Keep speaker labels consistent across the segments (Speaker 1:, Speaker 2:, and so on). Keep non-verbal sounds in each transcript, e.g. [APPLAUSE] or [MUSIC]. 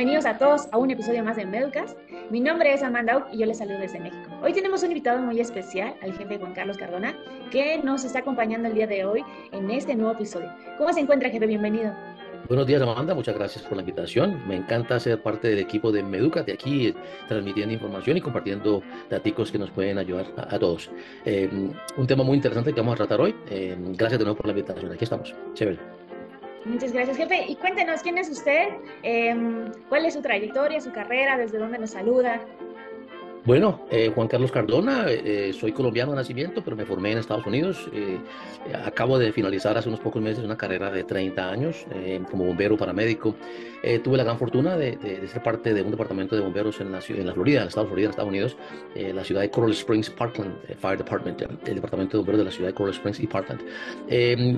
Speaker 1: bienvenidos a todos a un episodio más de Medcast. Mi nombre es Amanda Oak y yo les saludo desde México. Hoy tenemos un invitado muy especial, al jefe Juan Carlos Cardona, que nos está acompañando el día de hoy en este nuevo episodio. ¿Cómo se encuentra, jefe? Bienvenido.
Speaker 2: Buenos días, Amanda. Muchas gracias por la invitación. Me encanta ser parte del equipo de de aquí, transmitiendo información y compartiendo datos que nos pueden ayudar a, todos. Eh, un tema muy interesante que vamos a tratar hoy. Eh, gracias de nuevo por la invitación. Aquí estamos. Chévere.
Speaker 1: Muchas gracias, jefe. Y cuéntenos, ¿quién es usted? Em, ¿Cuál es su trayectoria, su carrera? ¿Desde dónde nos saluda?
Speaker 2: Bueno, eh, Juan Carlos Cardona, eh, soy colombiano de nacimiento, pero me formé en Estados Unidos. Eh, acabo de finalizar hace unos pocos meses una carrera de 30 años como bombero paramédico. tuve la gran fortuna de, ser parte de un departamento de bomberos en la, en Florida, en el estado de Florida, en Estados Unidos, la ciudad de Coral Springs, Parkland Fire Department, el departamento de bomberos de la ciudad de Coral Springs y Parkland.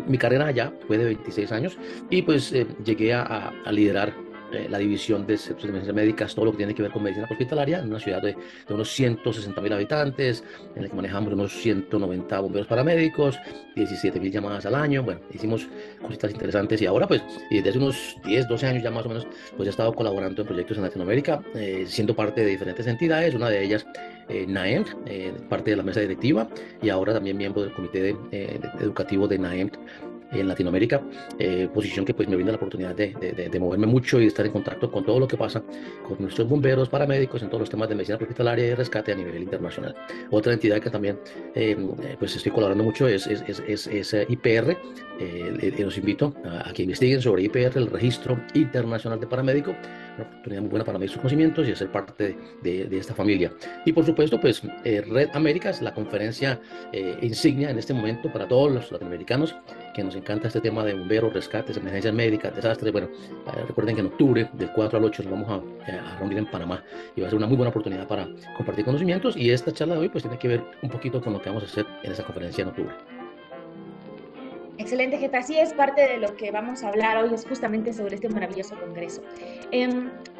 Speaker 2: mi carrera allá fue de 26 años y pues llegué a liderar eh, la división de servicios de médicas, todo lo que tiene que ver con medicina hospitalaria, en una ciudad de, de unos 160 mil habitantes, en la que manejamos unos 190 bomberos paramédicos, 17 mil llamadas al año. Bueno, hicimos cositas interesantes y ahora, pues, desde hace unos 10, 12 años ya más o menos, pues he estado colaborando en proyectos en Latinoamérica, eh, siendo parte de diferentes entidades, una de ellas eh, NAEMT, eh, parte de la mesa directiva, y ahora también miembro del comité de, educativo de NAEMT en Latinoamérica, eh, posición que pues me brinda la oportunidad de, de, moverme mucho y estar en contacto con todo lo que pasa con nuestros bomberos, paramédicos, en todos los temas de medicina hospitalaria y rescate a nivel internacional. Otra entidad que también eh, pues estoy colaborando mucho es, es, es, es IPR. Eh, los invito a, a, que investiguen sobre IPR, el Registro Internacional de Paramédico, una oportunidad muy buena para medir sus conocimientos y ser parte de, de esta familia. Y por supuesto, pues Red Américas, la conferencia insignia en este momento para todos los latinoamericanos que nos encanta este tema de bomberos, rescates, emergencias médicas, desastres. Bueno, eh, recuerden que en octubre, del 4 al 8, nos vamos a, eh, a, reunir en Panamá y va a ser una muy buena oportunidad para compartir conocimientos. Y esta charla de hoy, pues, tiene que ver un poquito con lo que vamos a hacer en esa conferencia en octubre.
Speaker 1: Excelente, jefe. Así es parte de lo que vamos a hablar hoy, es justamente sobre este maravilloso congreso. Eh,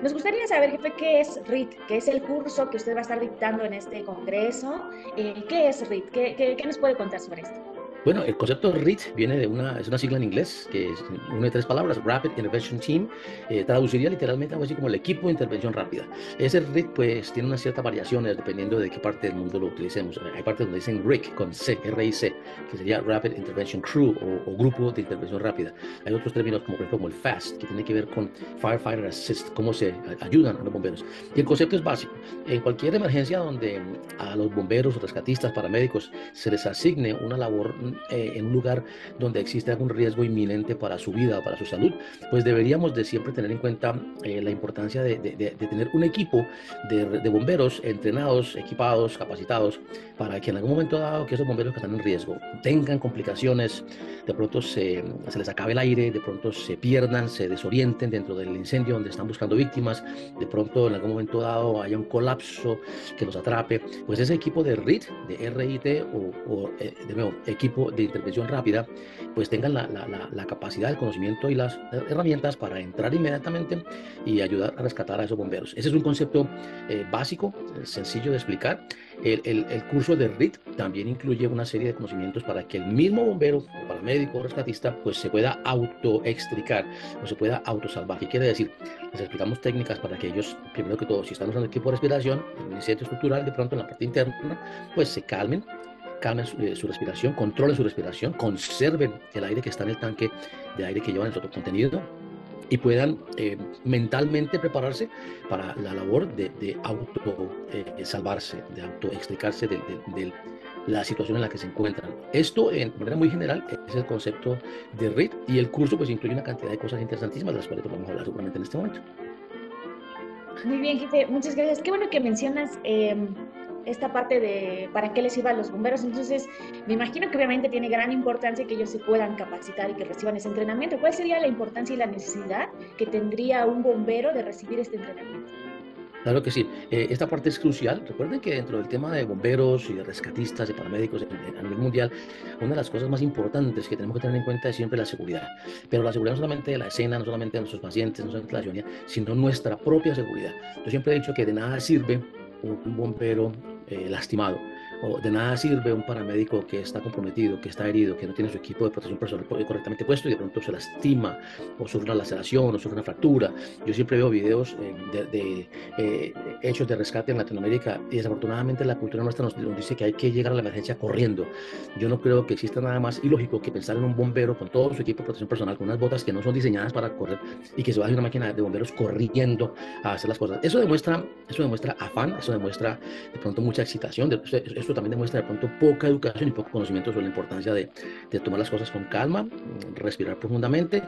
Speaker 1: nos gustaría saber, jefe, qué es RIT, qué es el curso que usted va a estar dictando en este congreso. Eh, ¿Qué es RIT? ¿Qué, qué, qué nos puede contar sobre esto?
Speaker 2: Bueno, el concepto RIT viene de una, es una sigla en inglés que es una de tres palabras, Rapid Intervention Team, eh, traduciría literalmente algo así como el equipo de intervención rápida. Ese RIT pues tiene unas ciertas variaciones dependiendo de qué parte del mundo lo utilicemos. Hay partes donde dicen RIC con C, R-I-C, que sería Rapid Intervention Crew o, grupo de intervención rápida. Hay otros términos como por ejemplo como el FAST, que tiene que ver con Firefighter Assist, cómo se ayudan a los bomberos. Y el concepto es básico. En cualquier emergencia donde a los bomberos, rescatistas, paramédicos se les asigne una labor eh, en un lugar donde existe algún riesgo inminente para su vida, para su salud, pues deberíamos de siempre tener en cuenta eh, la importancia de, de, tener un equipo de, de, bomberos entrenados, equipados, capacitados, para que en algún momento dado que esos bomberos que están en riesgo tengan complicaciones, de pronto se, se les acabe el aire, de pronto se pierdan, se desorienten dentro del incendio donde están buscando víctimas, de pronto en algún momento dado haya un colapso que los atrape, pues ese equipo de RIT, de RIT o, o eh, de nuevo, equipo de intervención rápida, pues tengan la, la, la, capacidad, el conocimiento y las herramientas para entrar inmediatamente y ayudar a rescatar a esos bomberos. Ese es un concepto eh, básico, eh, sencillo de explicar. El, el, el, curso de RIT también incluye una serie de conocimientos para que el mismo bombero, paramédico o rescatista, pues se pueda autoextricar o se pueda autosalvar. ¿Qué quiere decir? Les explicamos técnicas para que ellos, primero que todo, si están usando equipo de respiración, el centro estructural, de pronto en la parte interna, pues se calmen, calmen eh, su, respiración, controlen su respiración, conserven el aire que está en el tanque de aire que llevan su contenido y puedan eh, mentalmente prepararse para la labor de, de auto eh, salvarse, de auto extricarse de, de, la situación en la que se encuentran. Esto, en manera muy general, es el concepto de RIT y el curso pues incluye una cantidad de cosas interesantísimas de las cuales vamos a hablar seguramente en este momento.
Speaker 1: Muy bien, jefe, muchas gracias. Qué bueno que mencionas em, esta parte de para qué les iban los bomberos. Entonces, me imagino que obviamente tiene gran importancia que ellos se puedan capacitar y que reciban ese entrenamiento. ¿Cuál sería la importancia y la necesidad que tendría un bombero de recibir este entrenamiento?
Speaker 2: Claro que sí. Eh, esta parte es crucial. Recuerden que dentro del tema de bomberos y de rescatistas, y paramédicos a nivel mundial, una de las cosas más importantes que tenemos que tener en cuenta es siempre la seguridad. Pero la seguridad no solamente de la escena, no solamente de nuestros pacientes, no solamente de la ciudadanía, sino nuestra propia seguridad. Yo siempre he dicho que de nada sirve un bombero eh, lastimado o de nada sirve un paramédico que está comprometido, que está herido, que no tiene su equipo de protección personal correctamente puesto y de pronto se lastima o sufre una laceración o sufre una fractura. Yo siempre veo videos eh, de, eh, hechos de rescate en Latinoamérica y desafortunadamente la cultura nuestra nos, nos, dice que hay que llegar a la emergencia corriendo. Yo no creo que exista nada más ilógico que pensar en un bombero con todo su equipo de protección personal, con unas botas que no son diseñadas para correr y que se a una máquina de bomberos corriendo a hacer las cosas. Eso demuestra, eso demuestra afán, eso demuestra de pronto mucha excitación, eso también demuestra de pronto poca educación y poco conocimiento sobre la importancia de, de tomar las cosas con calma, respirar profundamente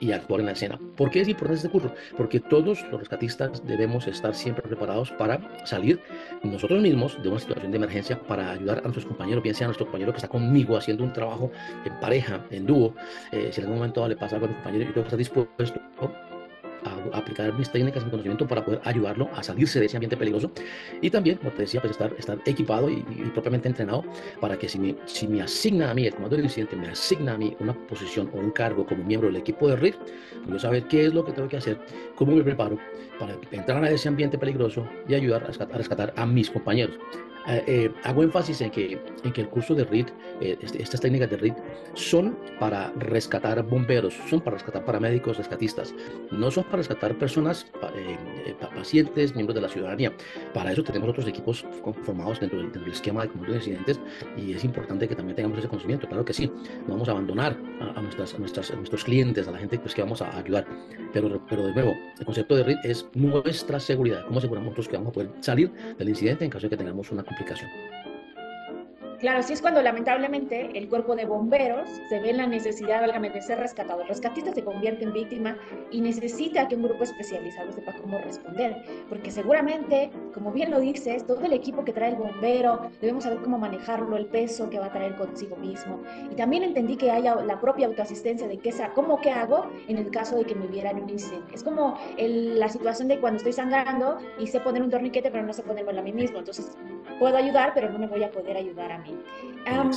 Speaker 2: y actuar en la escena. ¿Por qué es importante este curso? Porque todos los rescatistas debemos estar siempre preparados para salir nosotros mismos de una situación de emergencia para ayudar a nuestros compañeros, bien sea nuestro compañero que está conmigo haciendo un trabajo en pareja, en dúo, eh, si en algún momento le pasa algo a mi compañero, yo tengo que estar dispuesto a, aplicar mis técnicas y conocimiento para poder ayudarlo a salirse de ese ambiente peligroso y también, como te decía, pues estar, estar equipado y, propiamente entrenado para que si me, si me asigna a mí, el comando del incidente me asigna a mí una posición o un cargo como miembro del equipo de RIF, pues yo saber qué es lo que tengo que hacer, cómo me preparo para entrar a ese ambiente peligroso y ayudar a, rescatar a mis compañeros. Eh, eh, hago énfasis en que, en que el curso de RIT, eh, estas técnicas de RIT, son para rescatar bomberos, son para rescatar paramédicos, rescatistas, no son para rescatar personas, pacientes, miembros de la ciudadanía. Para eso tenemos otros equipos conformados dentro del, esquema de combate de incidentes y es importante que también tengamos ese conocimiento. Claro que sí, no vamos a abandonar a, nuestras, a, nuestras, nuestros clientes, a la gente pues, que vamos a ayudar, pero, pero de nuevo, el concepto de RIT es nuestra seguridad, cómo aseguramos nosotros que vamos a poder salir del incidente en caso de que tengamos una
Speaker 1: Claro, sí es cuando lamentablemente el cuerpo de bomberos se ve en la necesidad, válgame, de ser rescatado. El rescatista se convierte en víctima y necesita que un grupo especializado sepa cómo responder, porque seguramente, como bien lo dices, todo el equipo que trae el bombero, debemos saber cómo manejarlo, el peso que va a traer consigo mismo. Y también entendí que haya la propia autoasistencia de qué, cómo qué hago en el caso de que me hubiera un incidente. Es como la situación de cuando estoy sangrando y sé poner un torniquete, pero no sé ponerlo a mí mismo. Entonces, puedo ayudar, pero no me voy a poder ayudar a mí.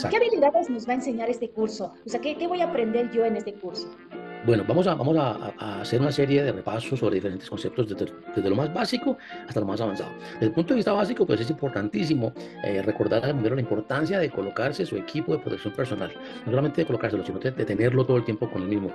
Speaker 1: ¿Qué habilidades nos va a enseñar este curso? O sea, ¿qué, ¿qué voy a aprender yo en este curso?
Speaker 2: Bueno, vamos a, vamos a, hacer una serie de repasos sobre diferentes conceptos, desde, lo más básico hasta lo más avanzado. Desde el punto de vista básico, pues es importantísimo eh, recordar al bombero la importancia de colocarse su equipo de protección personal. No solamente de colocárselo, sino de, tenerlo todo el tiempo con el mismo,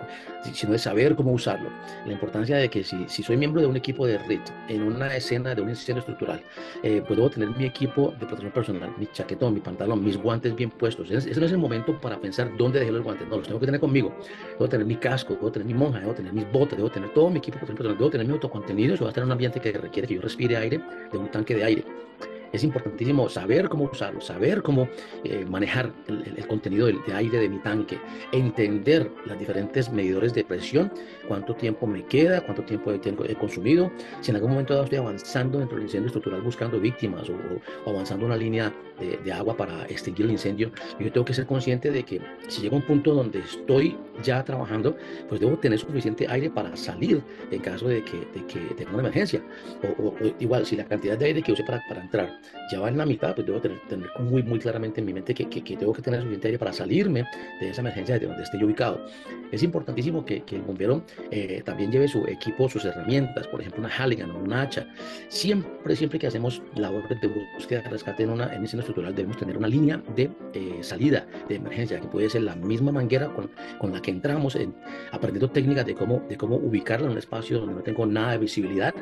Speaker 2: sino de saber cómo usarlo. La importancia de que si, si soy miembro de un equipo de RIT en una escena de un incendio estructural, eh, pues debo tener mi equipo de protección personal, mi chaquetón, mi pantalón, mis guantes bien puestos. Ese no es el momento para pensar dónde dejé los guantes. No, los tengo que tener conmigo. Debo tener mi casco debo tener mi monja, debo tener mis botas, debo tener todo mi equipo, debo tener mi autocontenido, eso va a estar en un ambiente que requiere que yo respire aire de un tanque de aire es importantísimo saber cómo usarlo, saber cómo eh, manejar el, contenido de, aire de mi tanque, entender las diferentes medidores de presión, cuánto tiempo me queda, cuánto tiempo he, consumido, si en algún momento estoy avanzando dentro del incendio estructural buscando víctimas o, avanzando una línea de, agua para extinguir el incendio, yo tengo que ser consciente de que si llega un punto donde estoy ya trabajando, pues debo tener suficiente aire para salir en caso de que, tenga una emergencia. O, igual, si la cantidad de aire que use para, para entrar ya va en la mitad, pues debo tener, muy, muy claramente en mi mente que, que, tengo que tener suficiente aire para salirme de esa emergencia de donde esté yo ubicado. Es importantísimo que, que el bombero eh, también lleve su equipo, sus herramientas, por ejemplo, una Halligan o una hacha. Siempre, siempre que hacemos labor de búsqueda rescate en una emisión estructural, debemos tener una línea de eh, salida de emergencia, que puede ser la misma manguera con, con la que entramos, en, aprendiendo técnicas de cómo, de cómo ubicarla en un espacio donde no tengo nada de visibilidad,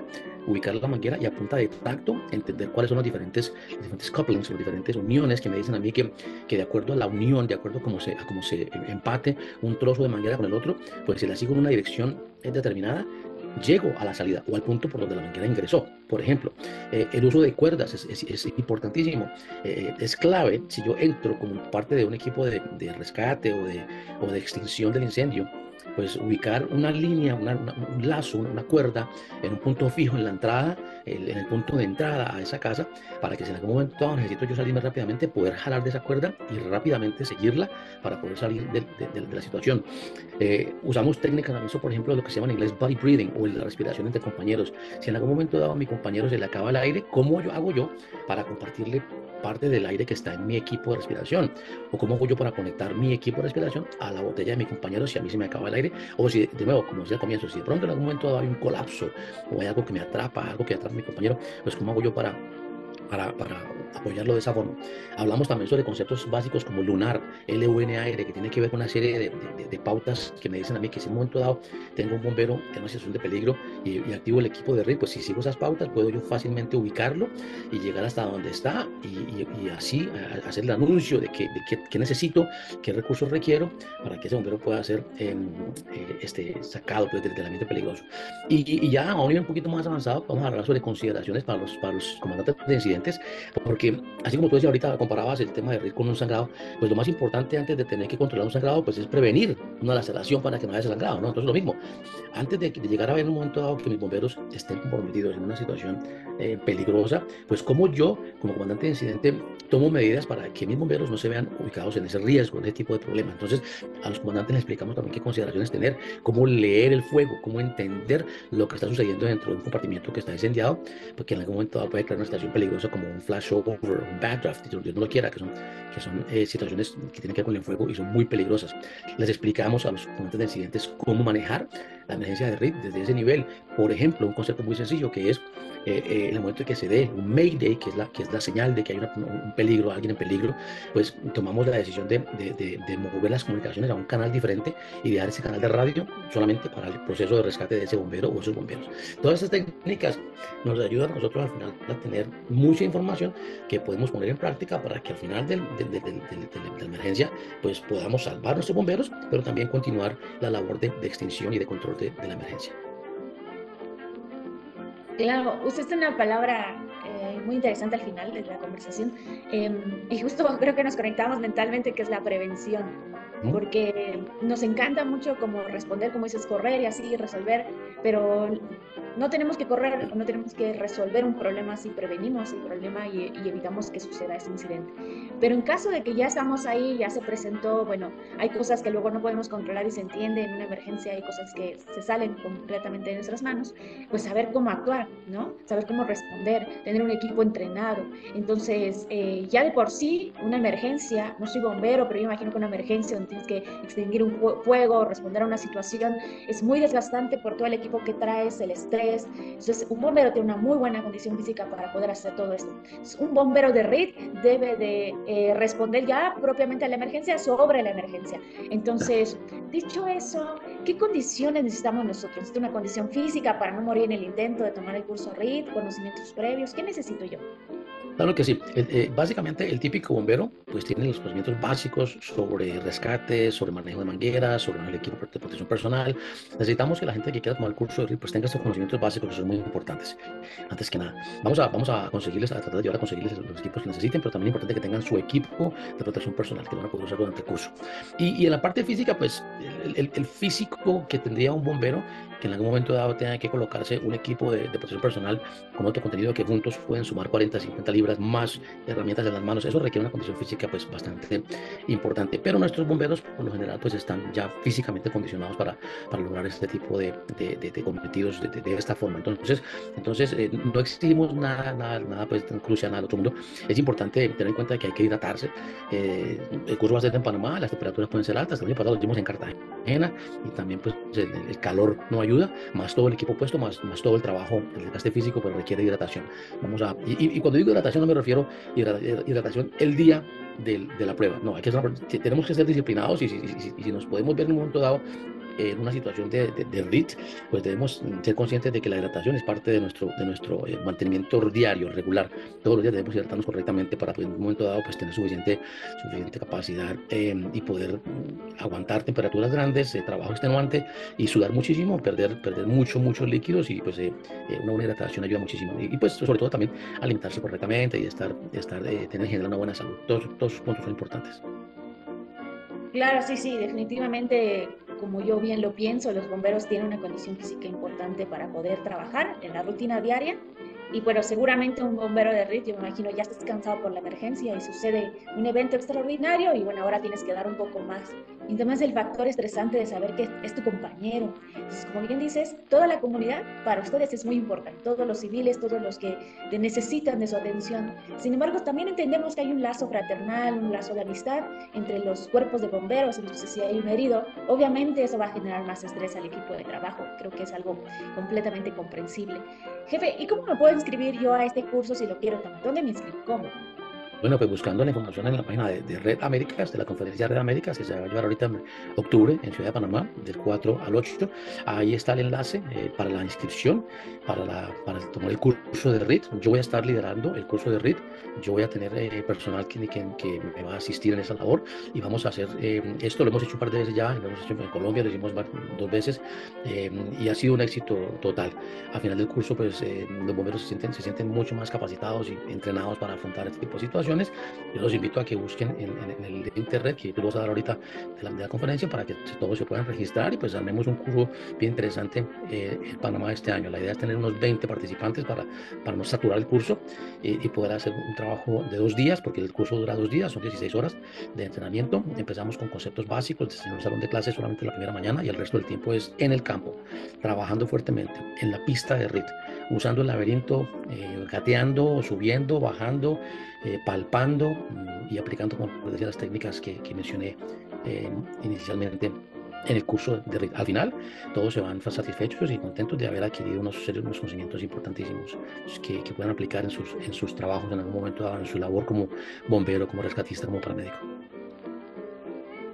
Speaker 2: ubicar la manguera y a punta de tacto entender cuáles son los diferentes, diferentes couplings, las diferentes uniones que me dicen a mí que, que de acuerdo a la unión, de acuerdo a cómo se, a cómo se empate un trozo de manguera con el otro, pues si la sigo en una dirección determinada, llego a la salida o al punto por donde la manguera ingresó. Por ejemplo, eh, el uso de cuerdas es, es, importantísimo. Eh, es clave si yo entro como parte de un equipo de, de rescate o de, o de extinción del incendio pues ubicar una línea, un lazo, una cuerda en un punto fijo en la entrada, en el punto de entrada a esa casa, para que si en algún momento necesito yo salirme rápidamente, poder jalar de esa cuerda y rápidamente seguirla para poder salir de, la situación. Eh, usamos técnicas de por ejemplo, lo que se llama en inglés body breathing o la respiración entre compañeros. Si en algún momento dado a mi compañero se le acaba el aire, ¿cómo yo hago yo para compartirle parte del aire que está en mi equipo de respiración? ¿O cómo hago yo para conectar mi equipo de respiración a la botella de mi compañero si a mí se me acaba el aire? O si, de nuevo, como decía comienzo, si de pronto en algún momento hay un colapso o hay algo que me atrapa, algo que atrapa a mi compañero, pues cómo hago yo para para, para, apoyarlo de esa forma. Hablamos también sobre conceptos básicos como lunar, LUNAR, que tiene que ver con una serie de, de, pautas que me dicen a mí que si en un momento dado tengo un bombero en una situación de peligro y, activo el equipo de RIP, pues si sigo esas pautas puedo yo fácilmente ubicarlo y llegar hasta donde está y, y, así hacer el anuncio de qué que, necesito, qué recursos requiero para que ese bombero pueda ser em, eh, este, sacado pues, del, ambiente peligroso. Y, ya a un nivel un poquito más avanzado vamos a hablar sobre consideraciones para los, para los comandantes de porque así como tú decías ahorita, comparabas el tema de RIR con un sangrado, pues lo más importante antes de tener que controlar un sangrado, pues es prevenir una laceración para que no haya sangrado, ¿no? Entonces lo mismo, antes de, llegar a ver un momento dado que mis bomberos estén comprometidos en una situación eh, peligrosa, pues como yo, como comandante de incidente, tomo medidas para que mis bomberos no se vean ubicados en ese riesgo, en ese tipo de problema. Entonces, a los comandantes les explicamos también qué consideraciones tener, cómo leer el fuego, cómo entender lo que está sucediendo dentro de un compartimiento que está incendiado, porque en algún momento puede crear una situación peligrosa como un flashover, un backdraft, Dios no lo quiera, que son, que son eh, situaciones que tienen que ver con el fuego y son muy peligrosas. Les explicamos a los comandantes de incidentes cómo manejar la emergencia de RIT desde ese nivel. Por ejemplo, un concepto muy sencillo que es eh, eh, en el momento en que se dé un Mayday, que es la, que es la señal de que hay un peligro, alguien en peligro, pues tomamos la decisión de, de, de, mover las comunicaciones a un canal diferente y de dar ese canal de radio solamente para el proceso de rescate de ese bombero o esos bomberos. Todas estas técnicas nos ayudan a nosotros al final a tener mucha información que podemos poner en práctica para que al final de la emergencia pues podamos salvar nuestros bomberos, pero también continuar la labor de, extinción y de control de la emergencia.
Speaker 1: Claro, usaste una palabra eh, muy interesante al final de la conversación em, y justo [LAUGHS] creo que nos conectamos mentalmente, que es la prevención, porque nos encanta mucho como responder, como dices, correr y así resolver, pero no tenemos que correr, no tenemos que resolver un problema si prevenimos el problema y, evitamos que suceda ese incidente. Pero en caso de que ya estamos ahí, ya se presentó, bueno, hay cosas que luego no podemos controlar y se entiende en una emergencia, hay cosas que se salen completamente de nuestras manos, pues saber cómo actuar, ¿no? Saber cómo responder, tener un equipo entrenado. Entonces, eh, ya de por sí, una emergencia, no soy bombero, pero yo imagino que una emergencia donde tienes que extinguir un fuego, responder a una situación, es muy desgastante por todo el equipo que traes, el estrés entonces, un bombero tiene una muy buena condición física para poder hacer todo esto. un bombero de RIT debe de eh, responder ya propiamente a la emergencia sobre la emergencia. Entonces, dicho eso, ¿qué condiciones necesitamos nosotros? Necesito una condición física para no morir en el intento de tomar el curso RIT, conocimientos previos. ¿Qué necesito yo?
Speaker 2: Claro que sí. Eh, básicamente el típico bombero pues tiene los conocimientos básicos sobre rescate, sobre manejo de mangueras, sobre el equipo de protección personal. Necesitamos que la gente que quiera tomar el curso de pues tenga estos conocimientos básicos que son muy importantes. Antes que nada, vamos a, vamos a conseguirles, a tratar de llevar a conseguirles los equipos que necesiten, pero también es importante que tengan su equipo de protección personal que van a poder usar durante el curso. Y, y en la parte física, pues el, el, físico que tendría un bombero que en algún momento dado tenga que colocarse un equipo de, de protección personal con otro contenido que juntos pueden sumar 40, 50 libras más herramientas en las manos. Eso requiere una condición física pues bastante importante. Pero nuestros bomberos por lo general pues están ya físicamente condicionados para, para lograr este tipo de, de, de, cometidos de, esta forma. Entonces, entonces eh, no exigimos nada, nada, nada pues tan crucial al otro mundo. Es importante tener en cuenta que hay que hidratarse. Eh, el curso va a ser en Panamá, las temperaturas pueden ser altas. El año pasado lo hicimos en Cartagena y también pues el, el, calor no ayuda, más todo el equipo puesto, más, más todo el trabajo, el desgaste físico pues requiere hidratación. Vamos a, y, y cuando digo hidratación no me refiero a hidratación el día de, de la prueba. No, hay que tenemos que ser disciplinados y si, si, nos podemos ver en un momento dado en una situación de, de, RIT, pues debemos ser conscientes de que la hidratación es parte de nuestro, de nuestro eh, mantenimiento diario, regular. Todos los días debemos hidratarnos correctamente para pues, en un momento dado pues, tener suficiente, suficiente capacidad em, y poder mm, aguantar temperaturas grandes, eh, trabajo extenuante y sudar muchísimo, perder, perder mucho, muchos líquidos y pues eh, una buena hidratación ayuda muchísimo. Y, pues sobre todo también alimentarse correctamente y estar, estar tener generar una buena salud. Todos, todos los puntos son importantes.
Speaker 1: Claro, sí, sí, definitivamente como yo bien lo pienso, los bomberos tienen una condición física importante para poder trabajar en la rutina diaria y bueno, seguramente un bombero de RIT, yo me imagino, ya estás cansado por la emergencia y sucede un evento extraordinario y bueno, ahora tienes que dar un poco más. Y además el factor estresante de saber que es tu compañero. Entonces, como bien dices, toda la comunidad para ustedes es muy importante, todos los civiles, todos los que necesitan de su atención. Sin embargo, también entendemos que hay un lazo fraternal, un lazo de amistad entre los cuerpos de bomberos, entonces si hay un herido, obviamente eso va a generar más estrés al equipo de trabajo. Creo que es algo completamente comprensible. Jefe, ¿y cómo me pueden inscribir yo a este curso si lo quiero tomar? ¿Dónde me inscribo? ¿Cómo?
Speaker 2: Bueno, pues buscando la información en la página de, Red Américas, de la conferencia Red Américas, que se va a llevar ahorita en octubre en Ciudad de Panamá, del 4 al 8. Ahí está el enlace eh, para la inscripción, para, tomar el curso de RIT. Yo voy a estar liderando el curso de RIT. Yo voy a tener eh, personal que, me va a asistir en esa labor y vamos a hacer eh, esto. Lo hemos hecho un par de veces ya, lo hemos hecho en Colombia, lo hicimos dos veces y ha sido un éxito total. Al final del curso, pues los bomberos se sienten mucho más capacitados y entrenados para afrontar este tipo de situaciones yo los invito a que busquen en, el internet que tú vas a dar ahorita de la, conferencia para que todos se puedan registrar y pues armemos un curso bien interesante eh, en Panamá este año. La idea es tener unos 20 participantes para, para no saturar el curso y, poder hacer un trabajo de dos días, porque el curso dura dos días, son 16 horas de entrenamiento. Empezamos con conceptos básicos en el salón de clases solamente la primera mañana y el resto del tiempo es en el campo, trabajando fuertemente en la pista de RIT, usando el laberinto, eh, gateando, subiendo, bajando, eh, palpando mm, y aplicando, como decía, las técnicas que, mencioné eh, inicialmente en el curso. De, al final, todos se van satisfechos y contentos de haber adquirido unos, unos conocimientos importantísimos que, que puedan aplicar en sus, en sus trabajos en algún momento en su labor como bombero, como rescatista, como paramédico.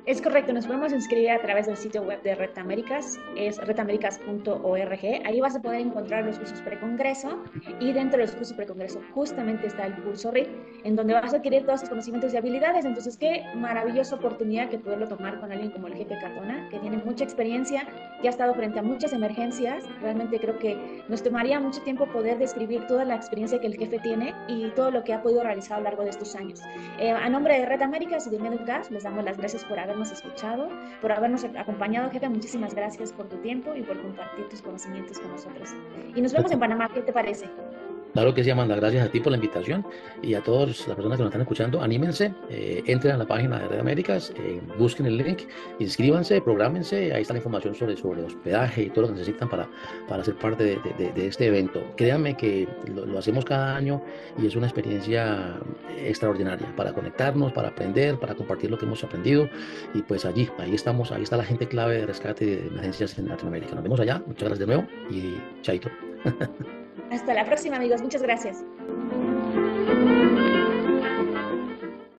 Speaker 1: Es correcto, nos podemos inscribir a través del sitio web de Red Américas, es redaméricas.org. Ahí vas a poder encontrar los cursos precongreso y dentro de los cursos precongreso justamente está el curso RIT, en donde vas a adquirir todos tus conocimientos y habilidades. Entonces, qué maravillosa oportunidad que poderlo tomar con alguien como el jefe Cardona, que tiene mucha experiencia, que ha estado frente a muchas emergencias. Realmente creo que nos tomaría mucho tiempo poder describir toda la experiencia que el jefe tiene y todo lo que ha podido realizar a lo largo de estos años. Eh, a nombre de Red Américas y de Medicas, les damos las gracias por haber escuchado, por habernos acompañado, jefe. Muchísimas gracias por tu tiempo y por compartir tus conocimientos con nosotros. Y nos vemos en Panamá. ¿Qué te parece?
Speaker 2: Claro que sí, Amanda. Gracias a ti por la invitación y a todas las personas que nos están escuchando. Anímense, eh, entren a la página de Red Américas, eh, busquen el link, inscríbanse, programense. Ahí está la información sobre, sobre hospedaje y todo lo que necesitan para, para ser parte de, de, este evento. Créanme que lo, lo, hacemos cada año y es una experiencia extraordinaria para conectarnos, para aprender, para compartir lo que hemos aprendido. Y pues allí, ahí estamos, ahí está la gente clave de rescate de emergencias en Latinoamérica. Nos vemos allá. Muchas gracias de nuevo y chaito. [LAUGHS]
Speaker 1: Hasta la próxima, amigos. Muchas gracias.